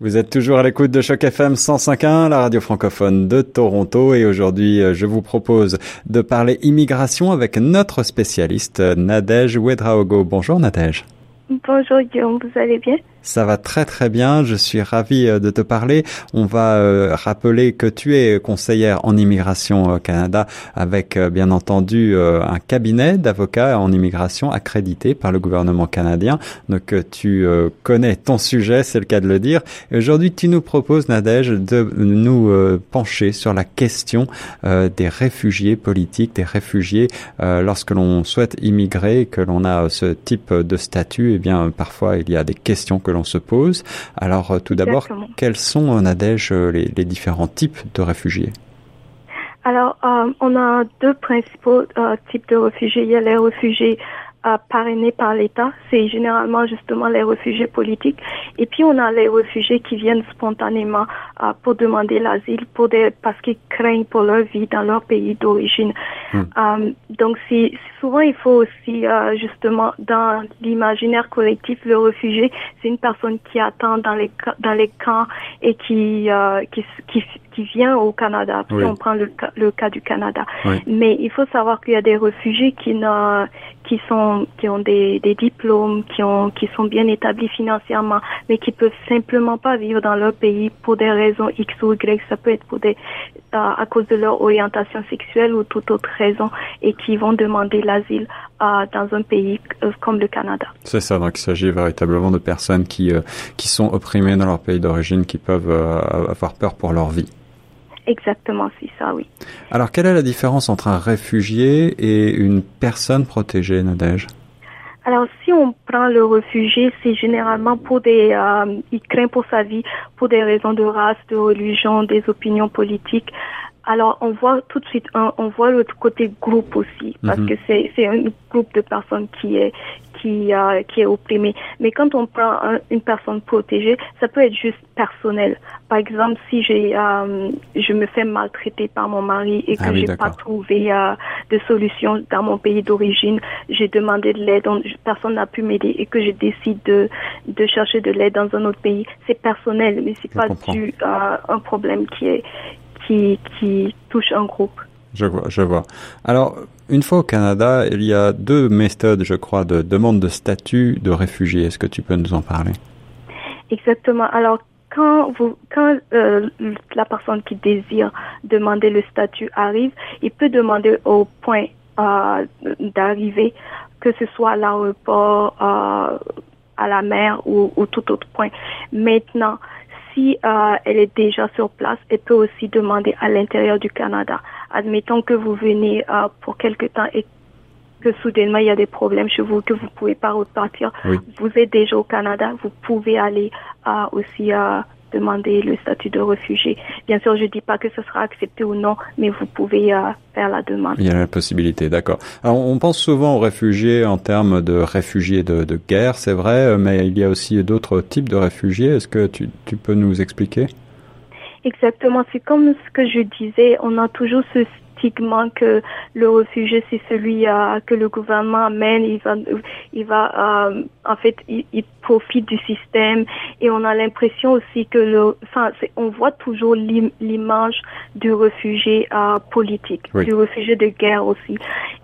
Vous êtes toujours à l'écoute de Choc FM 105.1, la radio francophone de Toronto, et aujourd'hui, euh, je vous propose de parler immigration avec notre spécialiste Nadège Wedraogo. Bonjour Nadège. Bonjour Guillaume, vous allez bien? Ça va très très bien, je suis ravi euh, de te parler. On va euh, rappeler que tu es conseillère en immigration au Canada avec euh, bien entendu un cabinet d'avocats en immigration accrédité par le gouvernement canadien. Donc tu connais ton sujet, c'est le cas de le dire. Aujourd'hui, tu nous proposes, Nadège, de nous pencher sur la question des réfugiés politiques, des réfugiés lorsque l'on souhaite immigrer, que l'on a ce type de statut. Eh bien, parfois il y a des questions que l'on se pose. Alors euh, tout d'abord, quels sont, en Nadège, euh, les, les différents types de réfugiés? Alors, euh, on a deux principaux types de réfugiés. Il y a les réfugiés parrainés par l'État, c'est généralement justement les réfugiés politiques. Et puis on a les réfugiés qui viennent spontanément euh, pour demander l'asile, pour des parce qu'ils craignent pour leur vie dans leur pays d'origine. Hmm. Euh, donc c'est souvent il faut aussi euh, justement dans l'imaginaire collectif le réfugié, c'est une personne qui attend dans les dans les camps et qui qui, qui qui vient au Canada. Si on prend le, le, cas du Canada. Mais il faut savoir qu'il y a des réfugiés qui, qui sont qui ont des, diplômes, qui ont qui sont bien établis financièrement, mais qui peuvent simplement pas vivre dans leur pays pour des raisons X ou Y. Ça peut être pour des à cause de leur orientation sexuelle ou toute autre raison, et qui vont demander l'asile dans un pays euh, comme le Canada. C'est ça. Donc il s'agit véritablement de personnes qui euh, qui sont opprimées dans leur pays d'origine, qui peuvent euh, avoir peur pour leur vie. Exactement, c'est ça, oui. Alors, quelle est la différence entre un réfugié et une personne protégée, Nadège? Alors, si on prend le réfugié, c'est généralement pour des, euh, il craint pour sa vie, pour des raisons de race, de religion, des opinions politiques. Alors, on voit tout de suite, on voit l'autre côté groupe aussi, parce mhm. que c'est c'est un groupe de personnes qui est qui euh, qui est opprimé. Mais quand on prend une personne protégée, ça peut être juste personnel. Par exemple, si j'ai euh, je me fais maltraiter par mon mari et que ah j'ai pas trouvé euh, de solution dans mon pays d'origine, j'ai demandé de l'aide, personne n'a pu m'aider et que je décide de de chercher de l'aide dans un autre pays, c'est personnel, mais c'est pas dû à un problème qui est qui, touche un groupe. Je vois, je vois. Alors, une fois au Canada, il y a deux méthodes, je crois, de demande de statut de réfugié. Est-ce que tu peux nous en parler? Exactement. Alors, quand vous, quand euh, la personne qui désire demander le statut arrive, il peut demander au point euh, d'arrivée, que ce soit à l'aéroport, euh, à la mer ou, ou tout autre point. Maintenant, si euh, elle est déjà sur place, elle peut aussi demander à l'intérieur du Canada. Admettons que vous venez euh, pour quelque temps et que soudainement il y a des problèmes chez vous, que vous ne pouvez pas repartir. Vous êtes déjà au Canada, vous pouvez aller euh, aussi demander le statut de réfugié. Bien sûr, je ne dis pas que ce sera accepté ou non, mais vous pouvez euh, faire la demande. Il y a la possibilité, d'accord. Alors, on pense souvent aux réfugiés en termes de réfugiés de, de guerre, c'est vrai, mais il y a aussi d'autres types de réfugiés. Est-ce que tu, tu peux nous expliquer? Exactement, c'est comme ce que je disais, on a toujours ce que le réfugié c'est celui euh, que le gouvernement amène, il va, il va, euh, en fait, il, profite du système et on a l'impression aussi que le, enfin, on voit toujours l'image du réfugié euh, politique, du réfugié de guerre aussi.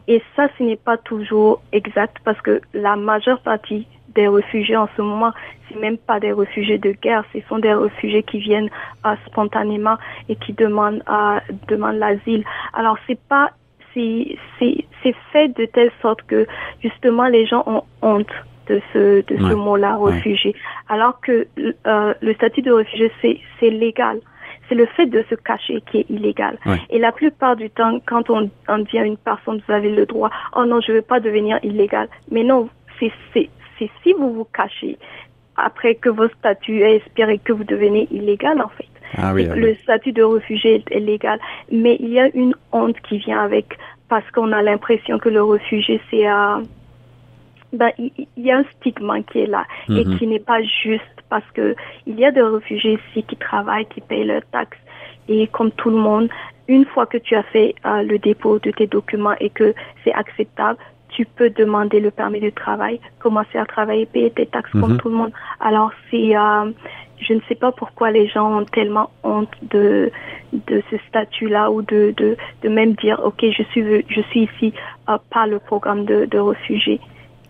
Et ça, ce n'est pas toujours exact parce que la majeure partie des réfugiés en ce moment, c'est même pas des réfugiés de guerre, ce sont des réfugiés qui viennent euh, spontanément et qui demandent euh, demandent l'asile. Alors c'est pas c'est c'est fait de telle sorte que justement les gens ont honte de ce de ce mot-là réfugié, alors que euh, le statut de réfugié c'est c'est légal c'est le fait de se cacher qui est illégal. Et la plupart du temps, quand on, on dit à une personne, vous avez le droit, oh non, je ne veux pas devenir illégal. Mais non, c'est c'est si vous vous cachez après que vos statuts aient espéré que vous devenez illégal en fait. Ah le statut de réfugié est légal, mais il y a une honte qui vient avec parce qu'on a l'impression que le réfugié c'est euh, ben, il, y a un stigma qui est là et mhm. qui n'est pas juste parce que il y a des réfugiés ici qui travaillent, qui payent leurs taxes et comme tout le monde, une fois que tu as fait euh, le dépôt de tes documents et que c'est acceptable, tu peux demander le permis de travail, commencer à travailler, payer tes taxes comme Mhm. tout le monde. Alors c'est, euh, je ne sais pas pourquoi les gens ont tellement honte de de ce statut-là ou de, de de même dire ok je suis je suis ici euh, par le programme de, de.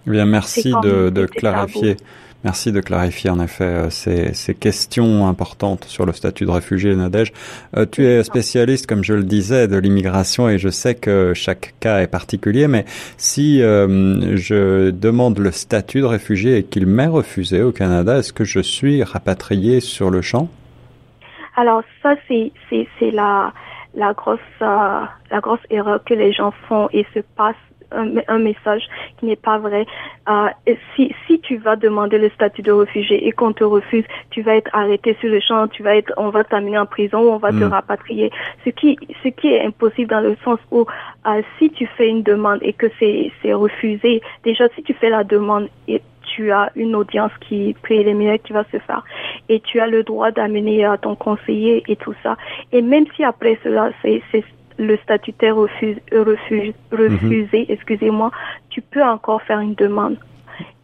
Eh bien, merci de, de clarifier. Merci de clarifier en effet euh, ces, ces questions importantes sur le statut de réfugié, Nadège. Euh, tu es spécialiste, comme je le disais, de l'immigration et je sais que chaque cas est particulier, mais si euh, je demande le statut de réfugié et qu'il m'est refusé au Canada, est-ce que je suis rapatrié sur le champ? Alors ça c'est la la grosse euh, la grosse erreur que les gens font et se passent un, un message qui n'est pas vrai. Euh, et si si tu vas demander le statut de réfugié et qu'on te refuse, tu vas être arrêté sur le champ, tu vas être on va t'amener en prison ou on va te Mm. rapatrier. Ce qui ce qui est impossible dans le sens où euh, si tu fais une demande et que c'est refusé, déjà si tu fais la demande et tu as une audience qui préliminaire qui va se faire et tu as le droit d'amener euh, ton conseiller et tout ça. Et même si après cela, c'est le statutaire refuse, refuse, refusé, excusez-moi, tu peux encore faire une demande.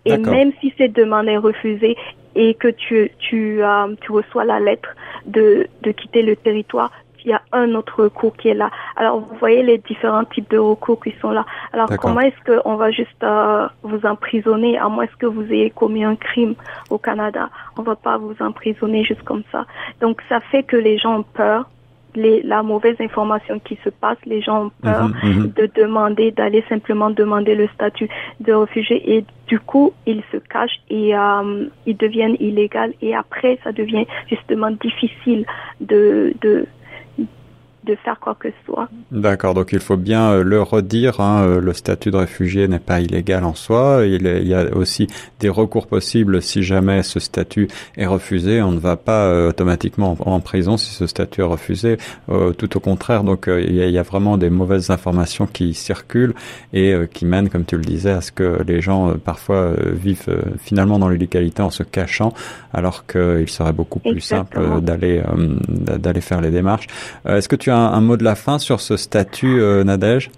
Et même si cette demande est refusée et que tu, tu, euh, tu reçois la lettre de, de quitter le territoire, il y a un autre recours qui est là. Alors, vous voyez les différents types de recours qui sont là. Alors, comment est-ce qu'on va juste euh, vous emprisonner, à moins que vous ayez commis un crime au Canada? On va pas vous emprisonner juste comme ça. Donc, ça fait que les gens ont peur. Les, la mauvaise information qui se passe, les gens ont peur Mhm, mhm. de demander, d'aller simplement demander le statut de réfugié et du coup, ils se cachent et euh, ils deviennent illégaux et après, ça devient justement difficile de, de, de faire quoi que ce soit. D'accord, donc il faut bien euh, le redire, hein, euh, le statut de réfugié n'est pas illégal en soi, il, est- il y a aussi des recours possibles si jamais ce statut est refusé, on ne va pas euh, automatiquement en, en prison si ce statut est refusé, Euh, tout au contraire, donc il y, a, il y a vraiment des mauvaises informations qui circulent et qui mènent, comme tu le disais, à ce que les gens parfois vivent finalement dans l'illégalité en se cachant, alors qu'il serait beaucoup plus simple Exactement. d'aller d'aller faire les démarches. Est-ce que tu as un, mot de la fin sur ce statut, euh, Nadège?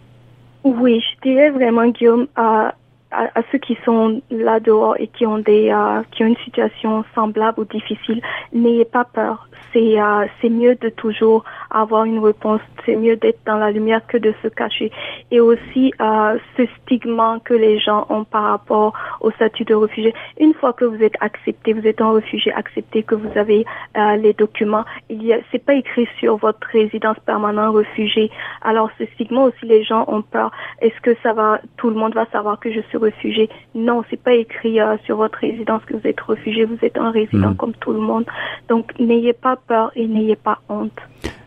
Oui, je dirais vraiment, Guillaume, à, à, à ceux qui sont là dehors et qui ont des euh, qui ont une situation semblable ou difficile, n'ayez pas peur. C'est euh, c'est mieux de toujours avoir une réponse. C'est mieux d'être dans la lumière que de se cacher. Et aussi euh, ce stigma que les gens ont par rapport au statut de réfugié. Une fois que vous êtes accepté, vous êtes un réfugié accepté, que vous avez euh, les documents, il y a c'est pas écrit sur votre résidence permanente réfugié. Alors ce stigma aussi, les gens ont peur. Est-ce que ça va, tout le monde va savoir que je suis réfugié Non, c'est pas écrit euh, sur votre résidence que vous êtes réfugié. Vous êtes un résident Mhm. comme tout le monde. Donc n'ayez pas peur et n'ayez pas honte.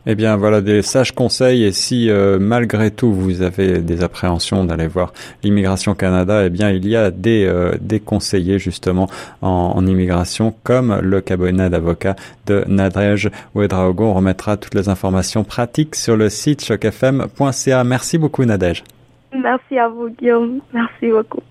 Eh bien, voilà des sages conseils. Et si euh, malgré tout vous avez des appréhensions d'aller voir l'immigration Canada, eh bien, il y a des euh, des conseillers justement en, en immigration, comme le cabinet d'avocat de Nadège Ouedraogo. On remettra toutes les informations pratiques sur le site chocfm.ca. Merci beaucoup, Nadège. Merci à vous, Guillaume. Merci beaucoup.